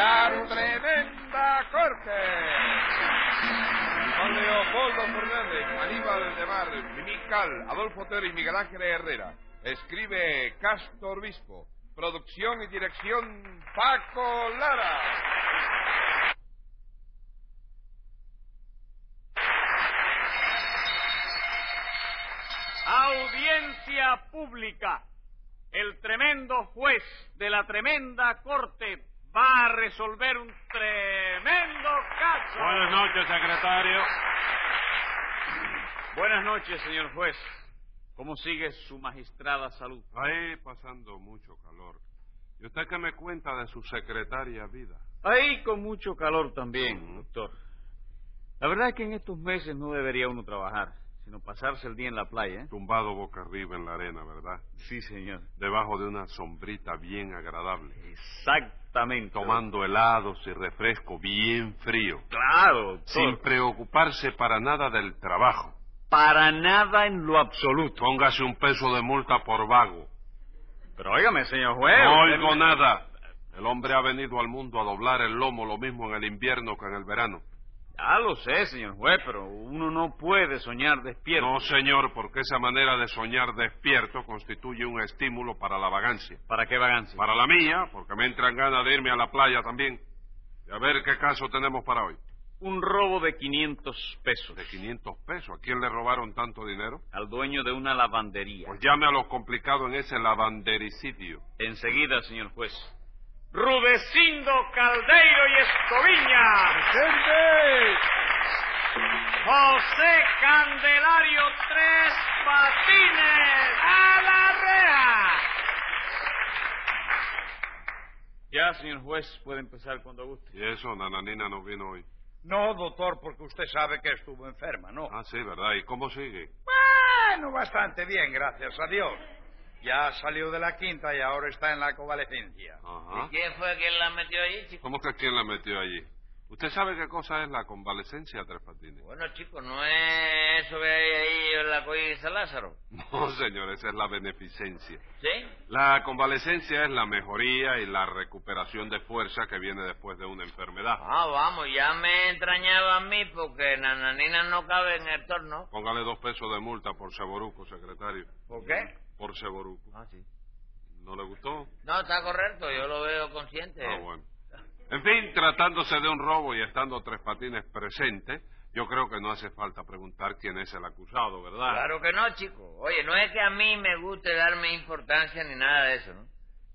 La Tremenda Corte. Con Leopoldo Fernández, Aníbal de Mar, Mimical, Adolfo Otero y Miguel Ángel Herrera. Escribe Castro Obispo. Producción y dirección Paco Lara. Audiencia pública. El tremendo juez de la tremenda corte va a resolver un tremendo caso. Buenas noches, secretario. Buenas noches, señor juez. ¿Cómo sigue su magistrada salud? Ahí pasando mucho calor. ¿Y usted qué me cuenta de su secretaria vida? Ahí con mucho calor también, doctor. La verdad es que en estos meses no debería uno trabajar, sino pasarse el día en la playa. ¿eh? Tumbado boca arriba en la arena, ¿verdad? Sí, señor. Debajo de una sombrita bien agradable. Tomando helados y refresco bien frío. Claro, doctor. Sin preocuparse para nada del trabajo. Para nada en lo absoluto. Póngase un peso de multa por vago. Pero óigame, señor juez. No oigo me- nada. El hombre ha venido al mundo a doblar el lomo lo mismo en el invierno que en el verano. Ya lo sé, señor juez, pero uno no puede soñar despierto. No, señor, porque esa manera de soñar despierto constituye un estímulo para la vagancia. ¿Para qué vagancia? Para la mía, porque me entran ganas de irme a la playa también. Y a ver qué caso tenemos para hoy. Un robo de 500 pesos. De 500 pesos. ¿A quién le robaron tanto dinero? Al dueño de una lavandería. Pues llame a lo complicado en ese lavandericidio. Enseguida, señor juez. Rudecindo Caldeiro y Escoviña. ¡Presente! José Candelario Tres Patines. A la reja. Ya, señor juez, puede empezar cuando guste. Y eso, Nananina no vino hoy. No, doctor, porque usted sabe que estuvo enferma, ¿no? Ah, sí, ¿verdad? ¿Y cómo sigue? Bueno, bastante bien, gracias a Dios. Ya salió de la quinta y ahora está en la convalecencia. Ajá. ¿Quién fue quien la metió ahí, chico? ¿Cómo que quién la metió allí? ¿Usted sabe qué cosa es la convalecencia, Tres Patines? Bueno, chico, ¿no es eso que hay ahí en la Colla de San Lázaro? No, señor, esa es la beneficencia. ¿Sí? La convalecencia es la mejoría y la recuperación de fuerza que viene después de una enfermedad. Ah, vamos, ya me entrañaba a mí porque Nananina no cabe en el torno. Póngale dos pesos de multa por Seboruco, secretario. ¿Por qué? Por Seboruco. Ah, sí. ¿No le gustó? No, está correcto, yo lo veo consciente. Ah, bueno. En fin, tratándose de un robo y estando Tres Patines presente, yo creo que no hace falta preguntar quién es el acusado, ¿verdad? Claro que no, chico. Oye, no es que a mí me guste darme importancia ni nada de eso, ¿no?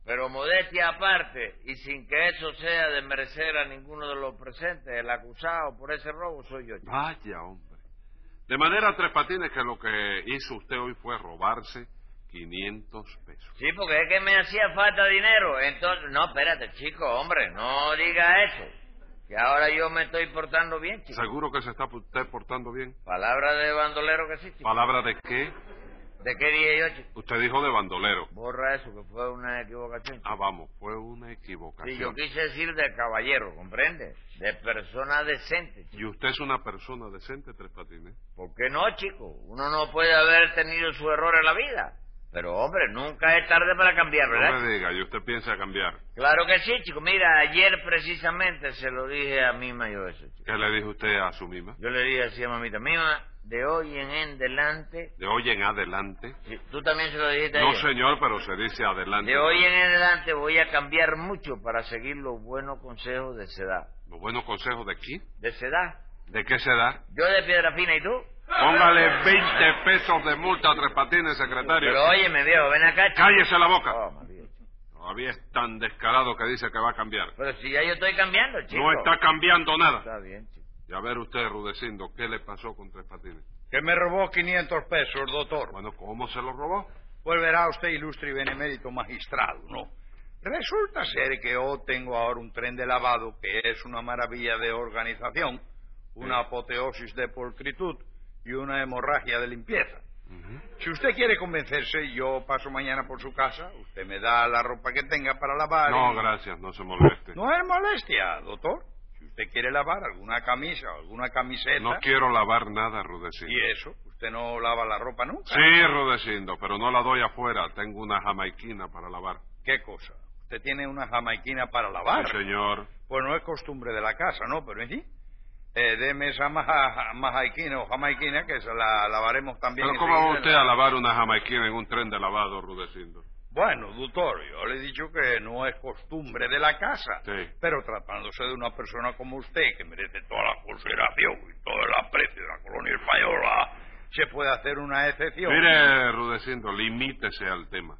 Pero modestia aparte, y sin que eso sea de merecer a ninguno de los presentes, el acusado por ese robo soy yo, chico. Vaya, hombre. De manera, Tres Patines, que lo que hizo usted hoy fue robarse 500 pesos. Sí, porque es que me hacía falta dinero. Entonces, no, espérate, chico, hombre, no diga eso. Que ahora yo me estoy portando bien, chico. ¿Seguro que se está usted portando bien? Palabra de bandolero que sí, chico. ¿Palabra de qué? ¿De qué dije yo, chico? Usted dijo de bandolero. Borra eso, que fue una equivocación. chico. Ah, vamos, fue una equivocación. Sí, yo quise decir de caballero, ¿comprende? De persona decente, chico. ¿Y usted es una persona decente, Tres Patines? ¿Por qué no, chico? Uno no puede haber tenido su error en la vida. Pero, hombre, nunca es tarde para cambiar, ¿verdad? No me diga, ¿y usted piensa cambiar? Claro que sí, chico. Mira, ayer precisamente se lo dije a Mima yo eso, chico. ¿Qué le dijo usted a su mima? Yo le dije así a mamita, Mima, de hoy en adelante... De hoy en adelante. Sí, ¿Tú también se lo dijiste a No, ella? señor, pero se dice adelante. De hoy en adelante voy a cambiar mucho para seguir los buenos consejos de Sedad. Los buenos consejos de aquí. ¿De Sedad? ¿De qué se da? Yo de piedra fina, ¿y tú? Póngale 20 pesos de multa a Tres Patines, secretario. Pero óyeme, viejo, ven acá, chico. Cállese la boca. Oh. Todavía es tan descarado que dice que va a cambiar. Pero si ya yo estoy cambiando, chico. No está cambiando nada. Está bien, chico. Y a ver usted, Rudecindo, ¿qué le pasó con Tres Patines? Que me robó 500 pesos, doctor. Bueno, ¿cómo se lo robó? Pues verá usted, ilustre y benemérito magistrado, ¿no? Resulta ser que yo tengo ahora un tren de lavado que es una maravilla de organización, una apoteosis de pulcritud y una hemorragia de limpieza. Si usted quiere convencerse, yo paso mañana por su casa, usted me da la ropa que tenga para lavar. No, y- gracias, no se moleste. No es molestia, doctor. Si usted quiere lavar alguna camisa o alguna camiseta... No quiero lavar nada, Rudecindo. ¿Y eso? ¿Usted no lava la ropa nunca? Sí, Rudecindo, pero no la doy afuera. Tengo una jamaiquina para lavar. ¿Qué cosa? Usted tiene una jamaiquina para lavar. Sí, señor. Pues no es costumbre de la casa, ¿no? Pero en fin. Eh, deme esa maja, majaiquina o jamaiquina que se la lavaremos también. Pero ¿cómo va usted a lavar una jamaiquina en un tren de lavado, Rudecindo? Bueno, doctor, yo le he dicho que no es costumbre de la casa. Sí. Pero tratándose de una persona como usted, que merece toda la consideración y todo el aprecio de la colonia española, se puede hacer una excepción. Mire, Rudecindo, limítese al tema.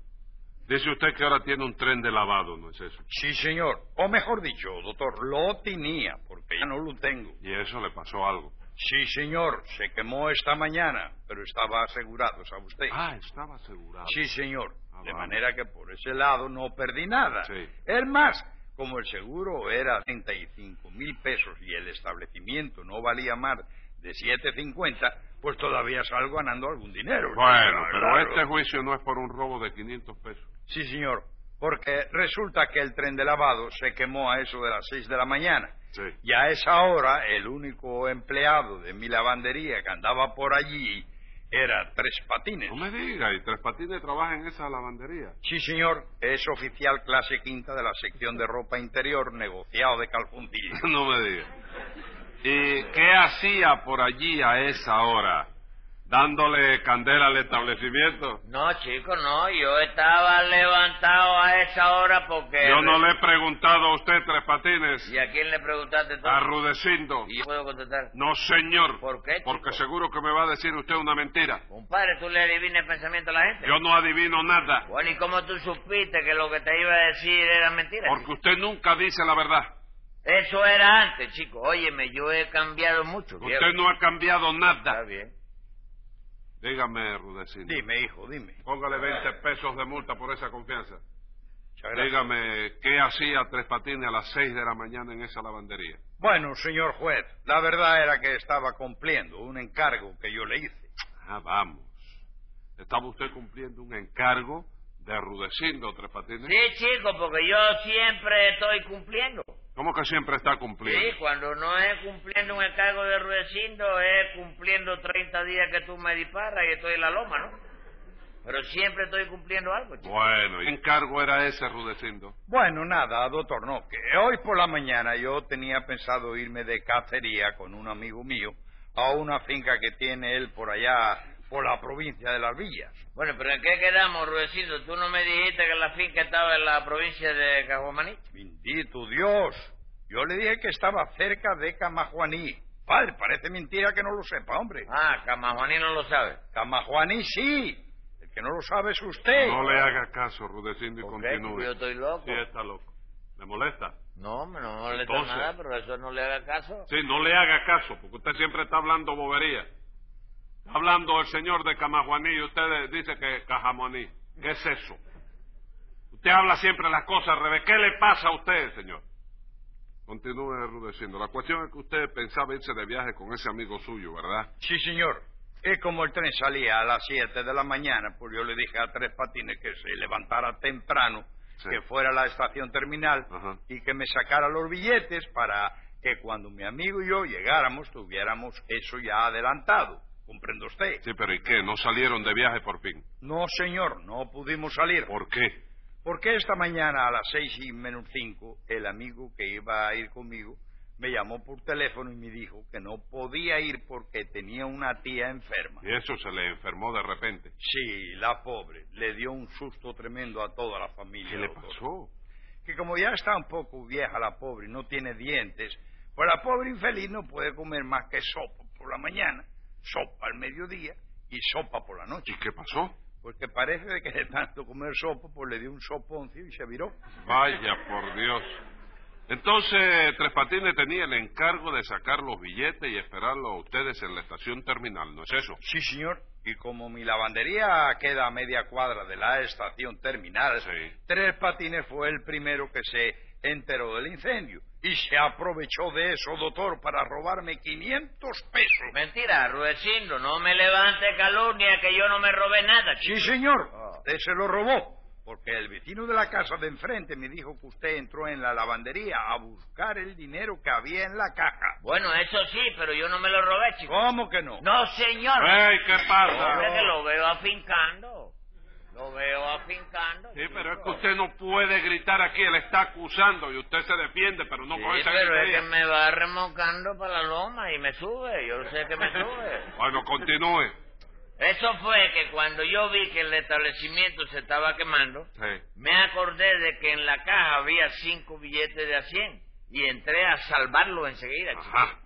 Dice usted que ahora tiene un tren de lavado, ¿no es eso? Sí, señor. O mejor dicho, doctor, lo tenía, porque ya no lo tengo. Y eso le pasó algo. Sí, señor. Se quemó esta mañana, pero estaba asegurado, ¿sabe usted? Ah, estaba asegurado. Sí, señor. Ah, de manera que por ese lado no perdí nada. Sí. Es más, como el seguro era 35 mil pesos y el establecimiento no valía más de 7.50, pues todavía salgo ganando algún dinero. ¿no? Bueno, pero Claro. este juicio no es por un robo de 500 pesos. Sí, señor. Porque resulta que el tren de lavado se quemó a eso de las 6 de la mañana. Sí. Y a esa hora, el único empleado de mi lavandería que andaba por allí era Tres Patines. No me diga, ¿y Tres Patines trabaja en esa lavandería? Sí, señor. Es oficial clase quinta de la sección de ropa interior, negociado de calzoncillos. no me diga. ¿Y qué hacía por allí a esa hora? ¿Dándole candela al establecimiento? No, chico, no. Yo estaba levantado a esa hora porque... Yo no le he preguntado a usted, Tres Patines, ¿Y a quién le preguntaste tú? a Rudecindo. ¿Y yo puedo contestar? No, señor. ¿Por qué, chico? Porque seguro que me va a decir usted una mentira. Compadre, ¿tú le adivinas el pensamiento a la gente? Yo no adivino nada. Bueno, ¿y cómo tú supiste que lo que te iba a decir era mentira? Porque usted nunca dice la verdad. Eso era antes, chico. Óyeme, yo he cambiado mucho, viejo. Usted no ha cambiado Está nada. bien. Dígame, Rudecindo. Dime, hijo, dime. Póngale 20 pesos de multa por esa confianza. Dígame, ¿qué hacía Tres Patines a las 6 de la mañana en esa lavandería? Bueno, señor juez, la verdad era que estaba cumpliendo un encargo que yo le hice. Ah, vamos. ¿Estaba usted cumpliendo un encargo de Rudecindo, Tres Patines? Sí, chico, porque yo siempre estoy cumpliendo. ¿Cómo que siempre está Sí, cumpliendo? cuando no es cumpliendo un encargo de Rudecindo, es cumpliendo 30 días que tú me disparas y estoy en la loma, ¿no? Pero siempre estoy cumpliendo algo, chico. Bueno, ¿y qué encargo era ese, Rudecindo? Bueno, nada, doctor, no, que hoy por la mañana yo tenía pensado irme de cacería con un amigo mío a una finca que tiene él por allá, por la provincia de Las Villas. Bueno, pero ¿en qué quedamos, Rudecindo? ¿Tú no me dijiste que la finca estaba en la provincia de Cajuamaní? Bendito Dios, yo le dije que estaba cerca de Camajuaní. Padre, parece mentira que no lo sepa, hombre. Ah, Camajuaní no lo sabe. Camajuaní sí, el que no lo sabe es usted. No le haga caso, Rudecindo, y continúe. Yo estoy loco. Sí, está loco. ¿Le molesta? No, no me molesta Entonces- nada, pero eso no le haga caso. Sí, no le haga caso, porque usted siempre está hablando bobería. Hablando el señor de Camajuaní y usted dice que Cajamoní. ¿Qué es eso? Usted habla siempre las cosas al revés. ¿Qué le pasa a usted, señor? Continúe rudeciendo. La cuestión es que usted pensaba irse de viaje con ese amigo suyo, ¿verdad? Sí, señor. Y como el tren salía a las 7 de la mañana, pues yo le dije a Tres Patines que se levantara temprano, Sí. que fuera a la estación terminal Ajá. y que me sacara los billetes para que cuando mi amigo y yo llegáramos tuviéramos eso ya adelantado. ¿Comprende usted? Sí, pero ¿y qué? ¿No salieron de viaje por fin? No, señor, no pudimos salir. ¿Por qué? Porque esta mañana a las seis y menos cinco, el amigo que iba a ir conmigo me llamó por teléfono y me dijo que no podía ir porque tenía una tía enferma. Y eso se le enfermó de repente. Sí, la pobre. Le dio un susto tremendo a toda la familia. ¿Qué le doctor. pasó? Que como ya está un poco vieja la pobre y no tiene dientes, pues la pobre infeliz no puede comer más que sopa por la mañana, sopa al mediodía y sopa por la noche. ¿Y qué pasó? Porque parece de que de tanto comer sopa, pues le dio un soponcio y se viró. Vaya, por Dios. Entonces, Tres Patines tenía el encargo de sacar los billetes y esperarlo a ustedes en la estación terminal, ¿no es eso? Sí, señor. Y como mi lavandería queda a media cuadra de la estación terminal, Sí. Tres Patines fue el primero que se enteró del incendio. Y se aprovechó de eso, doctor, para robarme 500 pesos. Mentira, Rudecindo, no me levante calumnia que yo no me robé nada, chico. Sí, señor. Ah. Usted se lo robó. Porque el vecino de la casa de enfrente me dijo que usted entró en la lavandería a buscar el dinero que había en la caja. Bueno, eso sí, pero yo no me lo robé, chico. ¿Cómo que no? No, señor. ¡Ey, qué Hombre, pasa! que lo veo afincando. Lo veo afincando. Sí, pero es que usted no puede gritar aquí, él está acusando y usted se defiende, pero no Sí, con esa pero es que me va remolcando para la loma y me sube. Yo sé que me sube. Bueno, continúe. Eso fue que cuando yo vi que el establecimiento se estaba quemando, Sí. me acordé de que en la caja había cinco billetes de a 100 y entré a salvarlo enseguida, chico. Ajá.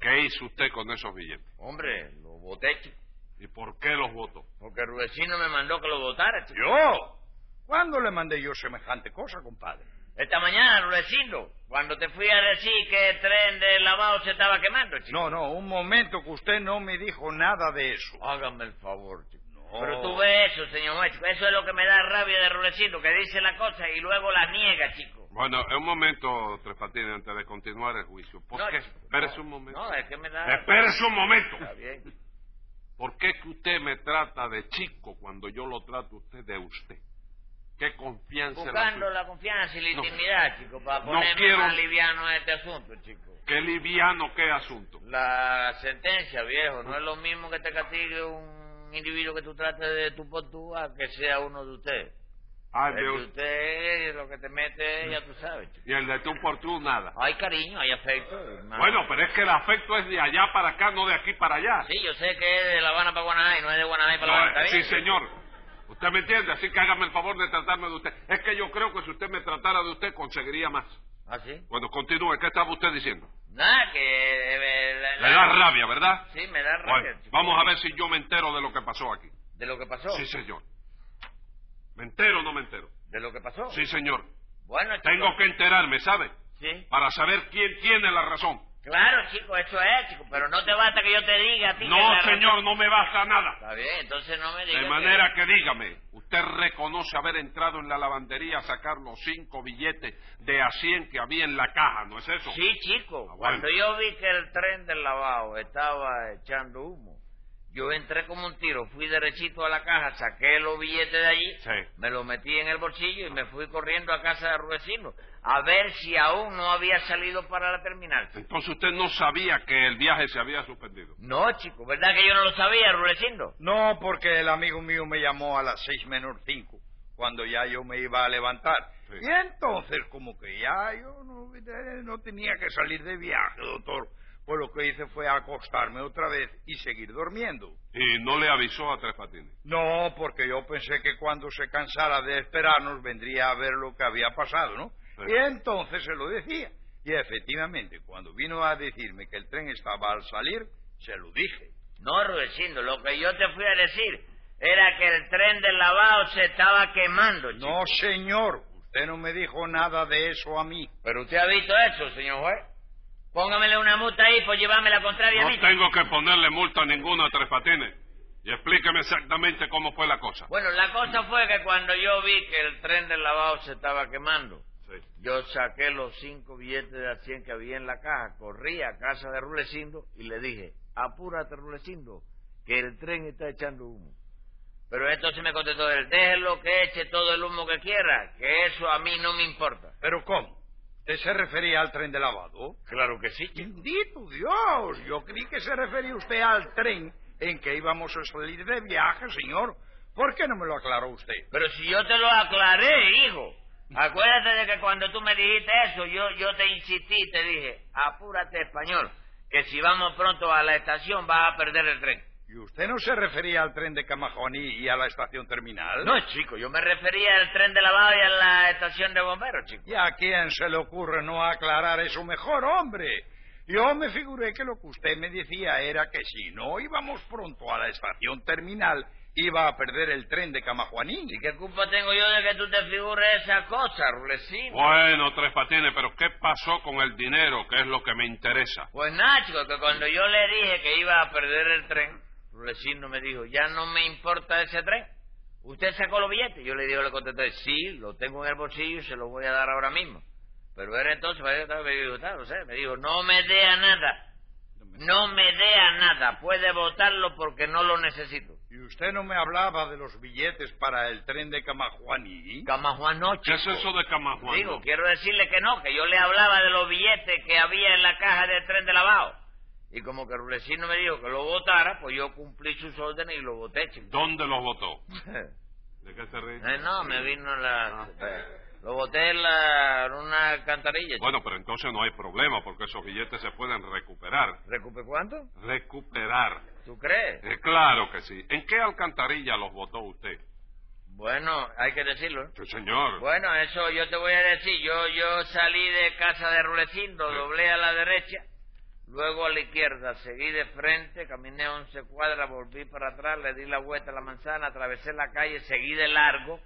¿Qué hizo usted con esos billetes? Hombre, lo boté, chico. ¿Y por qué los votó? Porque el vecino me mandó que lo votara, chico. ¿Yo? ¿Cuándo le mandé yo semejante cosa, compadre? Esta mañana, Rudecindo, cuando te fui a decir que el tren de lavado se estaba quemando, chico. No, no, un momento que usted no me dijo nada de eso. Hágame el favor, chico. No. Pero tú ves eso, señor chico. Eso es lo que me da rabia de Rudecindo, que dice la cosa y luego la niega, chico. Bueno, un momento, Tres Patines, antes de continuar el juicio. ¿Por No, Espérese no. un momento. No, es que me da... Espérese un momento. Está bien. ¿Por qué que usted me trata de chico cuando yo lo trato a usted de usted? ¿Qué confianza Buscando la confianza y la No. intimidad, chico, para No ponerme quiero- más liviano a este asunto, chico. ¿Qué liviano, qué asunto? La sentencia, viejo, no es lo mismo que te castigue un individuo que tú trates de tu por tú a que sea uno de ustedes. El de usted lo que te mete, ya tú sabes. Y el de tú por tú, nada. Hay cariño, hay afecto. más- Bueno, pero es que el afecto es de allá para acá, no de aquí para allá. Sí, yo sé que es de La Habana para Guanajay, no es de Guanajay para La No, Habana, ¿está sí, señor. Usted me entiende, así que hágame el favor de tratarme de usted. Es que yo creo que si usted me tratara de usted, conseguiría más. ¿Ah, sí? Bueno, continúe. ¿Qué estaba usted diciendo? Nada, que... eh, la- Le la- da rabia, ¿verdad? Sí, me da rabia, Bueno, vamos a ver si yo me entero de lo que pasó aquí. ¿De lo que pasó? Sí, señor. ¿Me entero o no me entero? ¿De lo que pasó? Sí, señor. Bueno, chico. Tengo que enterarme, ¿sabe? Sí. Para saber quién tiene la razón. Claro, chico, eso es, chico, pero no te basta que yo te diga a ti. No, señor, no me basta nada. Está bien, entonces no me digas. De manera que dígame, ¿usted reconoce haber entrado en la lavandería a sacar los cinco billetes de a 100 que había en la caja, ¿no es eso? Sí, chico, Ah, bueno. cuando yo vi que el tren del lavado estaba echando humo, yo entré como un tiro, fui derechito a la caja, saqué los billetes de allí, Sí. me los metí en el bolsillo y me fui corriendo a casa de Rudecindo a ver si aún no había salido para la terminal. Entonces usted no sabía que el viaje se había suspendido. No, chico, ¿verdad que yo no lo sabía, Rudecindo? No, porque el amigo mío me llamó a las seis menos cinco, cuando ya yo me iba a levantar. Sí. Y entonces, como que ya yo no, eh, no tenía que salir de viaje, doctor, pues lo que hice fue acostarme otra vez y seguir durmiendo. Y no le avisó a Tres Patines. No, porque yo pensé que cuando se cansara de esperarnos vendría a ver lo que había pasado, ¿no? Sí. Y entonces se lo decía. Y efectivamente, cuando vino a decirme que el tren estaba al salir, se lo dije. No, Rudecindo, lo que yo te fui a decir era que el tren del lavado se estaba quemando, chico. No, señor, usted no me dijo nada de eso a mí. ¿Pero usted ha visto eso, señor juez? Póngamele una multa ahí por llevarme la contraria a No mí. tengo que ponerle multa a ninguno a Tres Patines. Y explíqueme exactamente cómo fue la cosa. Bueno, la cosa fue que cuando yo vi que el tren del lavado se estaba quemando, Sí. yo saqué los cinco billetes de a 100 que había en la caja, corrí a casa de Rulecindo y le dije, apúrate, Rulecindo, que el tren está echando humo. Pero entonces me contestó él, déjelo que eche todo el humo que quiera, que eso a mí no me importa. ¿Pero cómo? ¿Usted se refería al tren de lavado? Claro que sí. Bendito Dios, yo creí que se refería usted al tren en que íbamos a salir de viaje, señor. ¿Por qué no me lo aclaró usted? Pero si yo te lo aclaré, hijo. Acuérdate de que cuando tú me dijiste eso, yo, yo te insistí y te dije, apúrate español, que si vamos pronto a la estación vas a perder el tren. ¿Y usted no se refería al tren de Camajoní y a la estación terminal? No, chico, yo me refería al tren de lavado y a la estación de bomberos, chico. ¿Y a quién se le ocurre no aclarar eso mejor, hombre? Yo me figuré que lo que usted me decía era que si no íbamos pronto a la estación terminal, iba a perder el tren de Camajuaní. ¿Y qué culpa tengo yo de que tú te figures esa cosa, Rulecino? Bueno, Tres Patines, pero ¿qué pasó con el dinero? Que es lo que me interesa. Pues nada, chico, que cuando yo le dije que iba a perder el tren, Rulecino me dijo, ya no me importa ese tren. ¿Usted sacó los billetes? Yo le digo, le contesté, sí, lo tengo en el bolsillo y se lo voy a dar ahora mismo. Pero él entonces me dijo, me dijo, "Claro, no sé", me dijo, no me dé a nada. No me dé a nada. Puede votarlo porque no lo necesito. ¿Y usted no me hablaba de los billetes para el tren de Camajuaní? Camajuan no, ¿Qué es eso de Camajuan? Digo, quiero decirle que no, que yo le hablaba de los billetes que había en la caja del tren de lavado. Y como que Rulecino me dijo que lo votara, pues yo cumplí sus órdenes y lo voté, chico. ¿Dónde los votó? ¿De qué se ríe? Eh, no, me vino la... Ah. eh, Lo boté en, la, en una alcantarilla. chico. Bueno, pero entonces no hay problema porque esos billetes se pueden recuperar. ¿Recupe cuánto? Recuperar. ¿Tú crees? Eh, claro que sí. ¿En qué alcantarilla los votó usted? Bueno, hay que decirlo. ¿eh? Sí, señor. Bueno, eso yo te voy a decir. Yo yo salí de casa de Rulecindo, Sí. doblé a la derecha, luego a la izquierda, seguí de frente, caminé 11 cuadras, volví para atrás, le di la vuelta a la manzana, atravesé la calle, seguí de largo.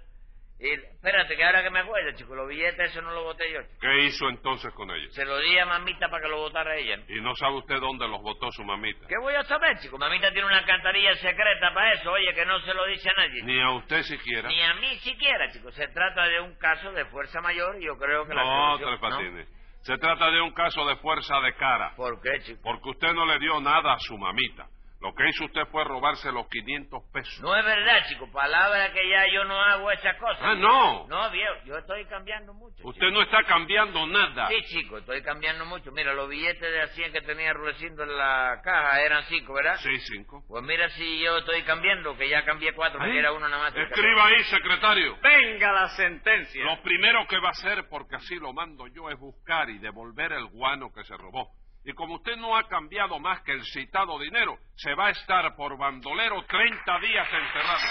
Y espérate, que ahora que me acuerdo, chico, los billetes eso no los boté yo. chico. ¿Qué hizo entonces con ellos? Se lo di a mamita para que lo votara ella. Y no sabe usted dónde los votó su mamita. ¿Qué voy a saber, chico? Mamita tiene una alcantarilla secreta para eso, oye, que no se lo dice a nadie. Ni a usted siquiera. Ni a mí siquiera, chico. Se trata de un caso de fuerza mayor y yo creo que la No, solución- Tres Patines. Se trata de un caso de fuerza de cara. ¿Por qué, chico? Porque usted no le dio nada a su mamita. Lo que hizo usted fue robarse los 500 pesos. No es verdad, chico. Palabra que ya yo no hago esas cosas. Ah, no. No, viejo, yo estoy cambiando mucho. Usted no está cambiando nada. chico. Sí, chico, estoy cambiando mucho. Mira, los billetes de a 100 que tenía Rulecindo en la caja eran cinco, ¿verdad? Sí, cinco. Pues mira si yo estoy cambiando, que ya cambié cuatro, porque era uno nada más. Escriba ahí, secretario. Venga la sentencia. Lo primero que va a hacer, porque así lo mando yo, es buscar y devolver el guano que se robó. Y como usted no ha cambiado más que el citado dinero, se va a estar por bandolero 30 días encerrado.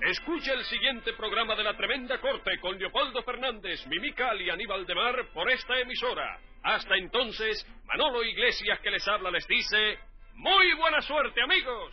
Escucha el siguiente programa de La Tremenda Corte con Leopoldo Fernández, Mimical y Aníbal de Mar por esta emisora. Hasta entonces, Manolo Iglesias que les habla les dice, ¡Muy buena suerte amigos!